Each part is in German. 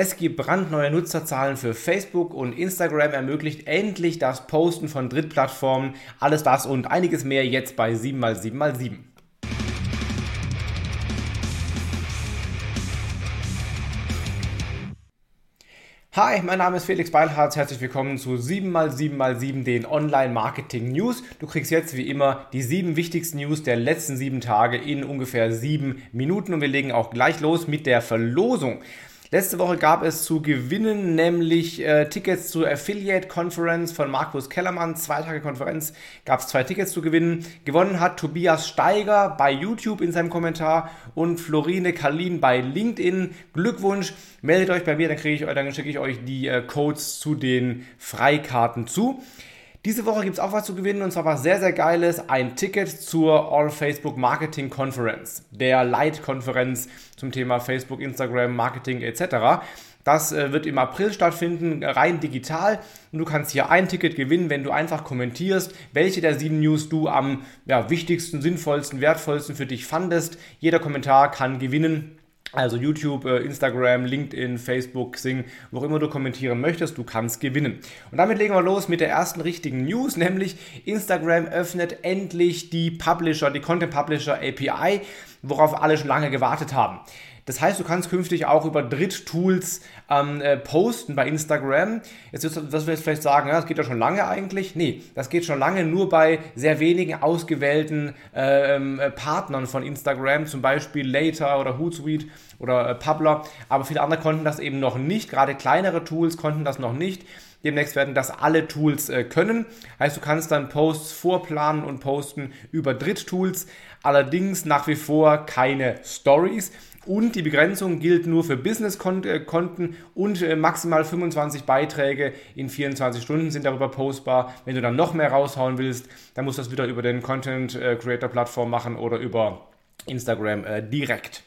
Es gibt brandneue Nutzerzahlen für Facebook und Instagram ermöglicht endlich das Posten von Drittplattformen. Alles das und einiges mehr jetzt bei 7x7x7. Hi, mein Name ist Felix Beilharz. Herzlich willkommen zu 7x7x7, den Online-Marketing News. Du kriegst jetzt wie immer die sieben wichtigsten News der letzten sieben Tage in ungefähr sieben Minuten und wir legen auch gleich los mit der Verlosung. Letzte Woche gab es zu gewinnen nämlich äh, Tickets zur Affiliate Conference von Markus Kellermann. Zwei Tage Konferenz gab es zwei Tickets zu gewinnen. Gewonnen hat Tobias Steiger bei YouTube in seinem Kommentar und Florine Kalin bei LinkedIn. Glückwunsch, meldet euch bei mir, dann, ich, dann schicke ich euch die äh, Codes zu den Freikarten zu. Diese Woche gibt es auch was zu gewinnen und zwar was sehr, sehr Geiles. Ein Ticket zur All Facebook Marketing Conference, der Light-Konferenz zum Thema Facebook, Instagram, Marketing etc. Das äh, wird im April stattfinden, rein digital. Und du kannst hier ein Ticket gewinnen, wenn du einfach kommentierst, welche der sieben News du am ja, wichtigsten, sinnvollsten, wertvollsten für dich fandest. Jeder Kommentar kann gewinnen. Also YouTube, äh, Instagram, LinkedIn, Facebook, Sing, wo auch immer du kommentieren möchtest, du kannst gewinnen. Und damit legen wir los mit der ersten richtigen News, nämlich Instagram öffnet endlich die Publisher, die Content Publisher API, worauf alle schon lange gewartet haben. Das heißt, du kannst künftig auch über Dritttools ähm, äh, posten bei Instagram. Jetzt wirst du, du vielleicht sagen, ja, das geht ja schon lange eigentlich. Nee, das geht schon lange nur bei sehr wenigen ausgewählten ähm, äh, Partnern von Instagram, zum Beispiel Later oder Hootsuite oder äh, Publer. Aber viele andere konnten das eben noch nicht. Gerade kleinere Tools konnten das noch nicht. Demnächst werden das alle Tools äh, können. Heißt, du kannst dann Posts vorplanen und posten über Dritttools. Allerdings nach wie vor keine Stories. Und die Begrenzung gilt nur für Business-Konten und äh, maximal 25 Beiträge in 24 Stunden sind darüber postbar. Wenn du dann noch mehr raushauen willst, dann musst du das wieder über den Content äh, Creator Plattform machen oder über Instagram äh, direkt.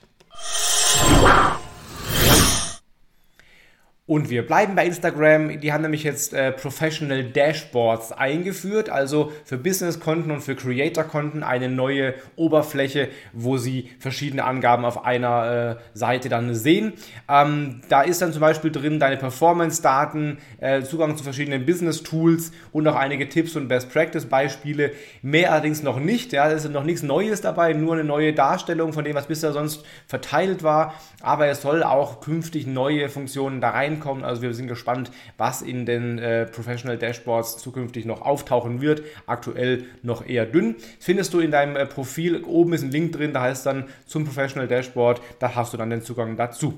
Und wir bleiben bei Instagram. Die haben nämlich jetzt äh, Professional Dashboards eingeführt, also für Business-Konten und für Creator-Konten eine neue Oberfläche, wo sie verschiedene Angaben auf einer äh, Seite dann sehen. Ähm, da ist dann zum Beispiel drin deine Performance-Daten, äh, Zugang zu verschiedenen Business-Tools und auch einige Tipps und Best-Practice-Beispiele. Mehr allerdings noch nicht. Ja, es ist noch nichts Neues dabei, nur eine neue Darstellung von dem, was bisher sonst verteilt war. Aber es soll auch künftig neue Funktionen da rein reinkommen. Also wir sind gespannt, was in den äh, Professional Dashboards zukünftig noch auftauchen wird. Aktuell noch eher dünn. Findest du in deinem äh, Profil. Oben ist ein Link drin, da heißt dann zum Professional Dashboard. Da hast du dann den Zugang dazu.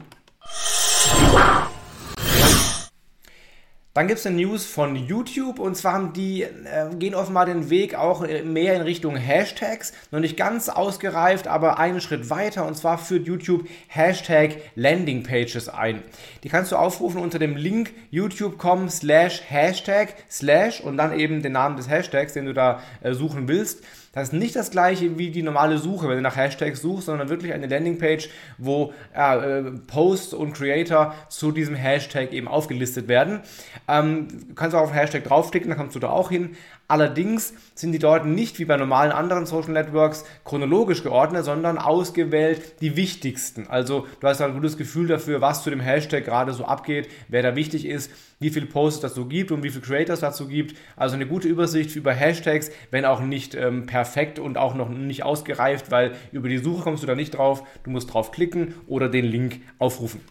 Dann gibt es eine News von YouTube und zwar haben die äh, gehen offenbar den Weg auch äh, mehr in Richtung Hashtags. Noch nicht ganz ausgereift, aber einen Schritt weiter und zwar führt YouTube Hashtag Landing Pages ein. Die kannst du aufrufen unter dem Link youtube.com slash Hashtag slash und dann eben den Namen des Hashtags, den du da äh, suchen willst. Das ist nicht das gleiche wie die normale Suche, wenn du nach Hashtags suchst, sondern wirklich eine Landingpage, wo äh, Posts und Creator zu diesem Hashtag eben aufgelistet werden. Ähm, du kannst auch auf Hashtag draufklicken, dann kommst du da auch hin. Allerdings sind die dort nicht wie bei normalen anderen Social Networks chronologisch geordnet, sondern ausgewählt die wichtigsten. Also du hast ein gutes Gefühl dafür, was zu dem Hashtag gerade so abgeht, wer da wichtig ist, wie viele Posts es dazu gibt und wie viele Creators dazu gibt. Also eine gute Übersicht über Hashtags, wenn auch nicht ähm, perfekt und auch noch nicht ausgereift, weil über die Suche kommst du da nicht drauf. Du musst drauf klicken oder den Link aufrufen.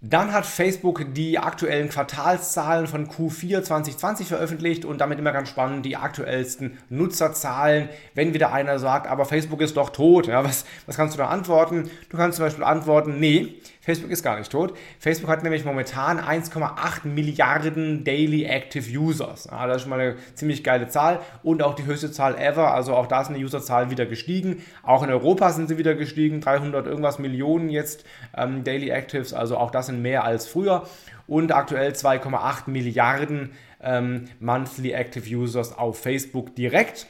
Dann hat Facebook die aktuellen Quartalszahlen von Q4 2020 veröffentlicht und damit immer ganz spannend die aktuellsten Nutzerzahlen. Wenn wieder einer sagt, aber Facebook ist doch tot, ja, was, was kannst du da antworten? Du kannst zum Beispiel antworten, nee, Facebook ist gar nicht tot. Facebook hat nämlich momentan 1,8 Milliarden Daily Active Users. Ja, das ist schon mal eine ziemlich geile Zahl und auch die höchste Zahl ever. Also auch da sind die Userzahl wieder gestiegen. Auch in Europa sind sie wieder gestiegen. 300 irgendwas Millionen jetzt ähm, Daily Actives. Also auch das sind mehr als früher. Und aktuell 2,8 Milliarden ähm, Monthly Active Users auf Facebook direkt.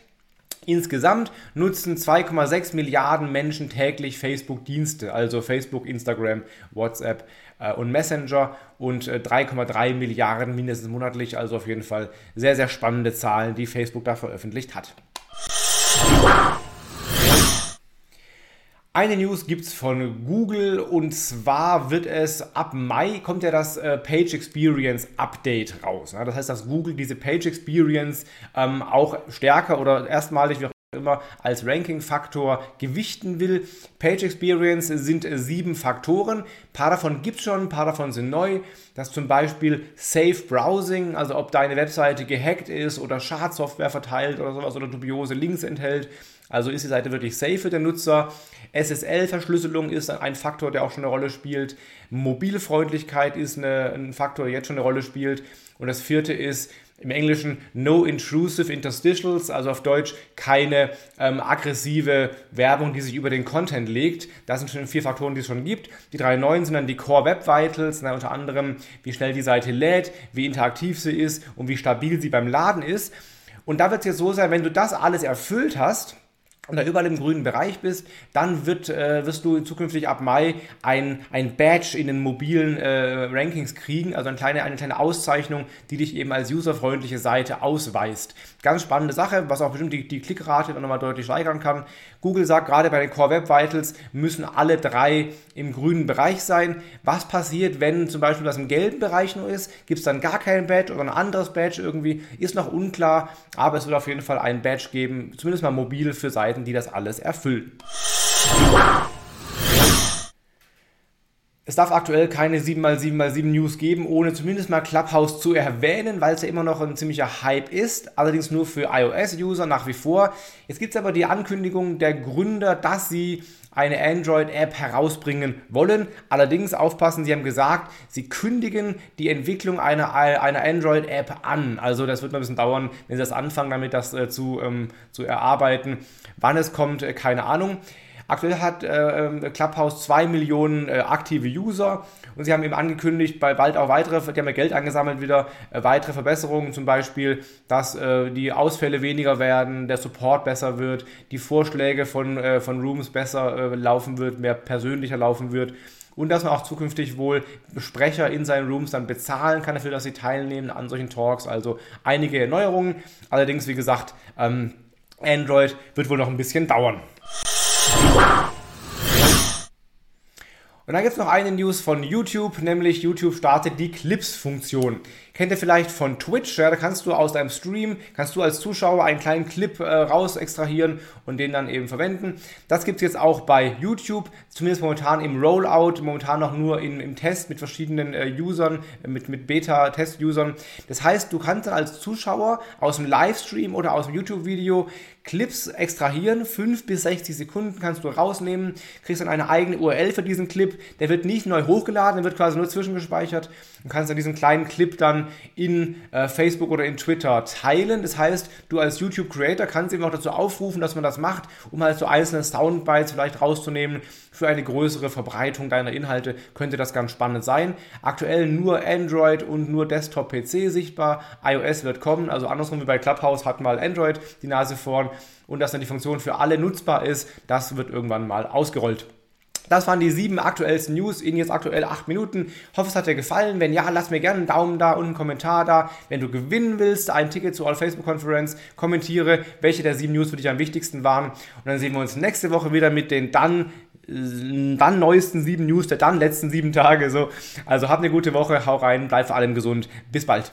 Insgesamt nutzen 2,6 Milliarden Menschen täglich Facebook-Dienste, also Facebook, Instagram, WhatsApp äh, und Messenger und äh, 3,3 Milliarden mindestens monatlich, also auf jeden Fall sehr, sehr spannende Zahlen, die Facebook da veröffentlicht hat. Eine News gibt es von Google und zwar wird es ab Mai kommt ja das äh, Page Experience Update raus. Ja? Das heißt, dass Google diese Page Experience ähm, auch stärker oder erstmalig, wie auch immer als Ranking-Faktor gewichten will. Page Experience sind äh, sieben Faktoren. Ein paar davon gibt es schon, ein paar davon sind neu. Das ist zum Beispiel Safe Browsing, also ob deine Webseite gehackt ist oder Schadsoftware verteilt oder sowas oder dubiose Links enthält. Also ist die Seite wirklich safe für den Nutzer. SSL-Verschlüsselung ist ein Faktor, der auch schon eine Rolle spielt. Mobilfreundlichkeit ist eine, ein Faktor, der jetzt schon eine Rolle spielt. Und das vierte ist im Englischen No Intrusive Interstitials, also auf Deutsch keine ähm, aggressive Werbung, die sich über den Content legt. Das sind schon vier Faktoren, die es schon gibt. Die drei neuen sind dann die Core Web Vitals, na, unter anderem wie schnell die Seite lädt, wie interaktiv sie ist und wie stabil sie beim Laden ist. Und da wird es jetzt so sein, wenn du das alles erfüllt hast, und da überall im grünen Bereich bist, dann wird, äh, wirst du zukünftig ab Mai ein, ein Badge in den mobilen äh, Rankings kriegen, also eine kleine, eine kleine Auszeichnung, die dich eben als userfreundliche Seite ausweist. Ganz spannende Sache, was auch bestimmt die, die Klickrate dann nochmal deutlich steigern kann. Google sagt gerade bei den Core Web Vitals müssen alle drei im grünen Bereich sein. Was passiert, wenn zum Beispiel das im gelben Bereich nur ist? Gibt es dann gar kein Badge oder ein anderes Badge irgendwie? Ist noch unklar, aber es wird auf jeden Fall ein Badge geben, zumindest mal mobil für Seiten Seiten, die das alles erfüllen. Es darf aktuell keine 7x7x7 News geben, ohne zumindest mal Clubhouse zu erwähnen, weil es ja immer noch ein ziemlicher Hype ist, allerdings nur für iOS-User nach wie vor. Jetzt gibt es aber die Ankündigung der Gründer, dass sie eine Android-App herausbringen wollen. Allerdings aufpassen, sie haben gesagt, sie kündigen die Entwicklung einer, einer Android-App an. Also das wird noch ein bisschen dauern, wenn sie das anfangen, damit das äh, zu, ähm, zu erarbeiten. Wann es kommt, äh, keine Ahnung. Aktuell hat äh, ähm, Clubhouse 2 Millionen äh, aktive User und sie haben eben angekündigt, bei bald auch weitere, die haben ja Geld angesammelt wieder, äh, weitere Verbesserungen, zum Beispiel, dass äh, die Ausfälle weniger werden, der Support besser wird, die Vorschläge von, äh, von Rooms besser äh, laufen wird, mehr persönlicher laufen wird und dass man auch zukünftig wohl Sprecher in seinen Rooms dann bezahlen kann dafür, dass sie teilnehmen an solchen Talks. Also einige Erneuerungen. Allerdings, wie gesagt, ähm, Android wird wohl noch ein bisschen dauern. Und dann gibt es noch eine News von YouTube, nämlich YouTube startet die Clips-Funktion. Kennt ihr vielleicht von Twitch? Ja, da kannst du aus deinem Stream, kannst du als Zuschauer einen kleinen Clip äh, raus extrahieren und den dann eben verwenden. Das gibt es jetzt auch bei YouTube, zumindest momentan im Rollout, momentan noch nur in, im Test mit verschiedenen äh, Usern, mit, mit Beta-Test-Usern. Das heißt, du kannst dann als Zuschauer aus dem Livestream oder aus dem YouTube-Video Clips extrahieren, 5 bis 60 Sekunden kannst du rausnehmen, kriegst dann eine eigene URL für diesen Clip, der wird nicht neu hochgeladen, der wird quasi nur zwischengespeichert und kannst dann diesen kleinen Clip dann in äh, Facebook oder in Twitter teilen. Das heißt, du als YouTube-Creator kannst eben auch dazu aufrufen, dass man das macht, um halt so einzelne Soundbites vielleicht rauszunehmen. Für eine größere Verbreitung deiner Inhalte könnte das ganz spannend sein. Aktuell nur Android und nur Desktop-PC sichtbar. iOS wird kommen, also andersrum wie bei Clubhouse hat mal Android die Nase vorn und dass dann die Funktion für alle nutzbar ist, das wird irgendwann mal ausgerollt. Das waren die sieben aktuellsten News in jetzt aktuell acht Minuten. Hoffe, es hat dir gefallen. Wenn ja, lass mir gerne einen Daumen da und einen Kommentar da. Wenn du gewinnen willst, ein Ticket zur All Facebook Conference, kommentiere, welche der sieben News für dich am wichtigsten waren. Und dann sehen wir uns nächste Woche wieder mit den dann dann neuesten sieben News der dann letzten sieben Tage. So. Also habt eine gute Woche, hau rein, bleib vor allem gesund. Bis bald.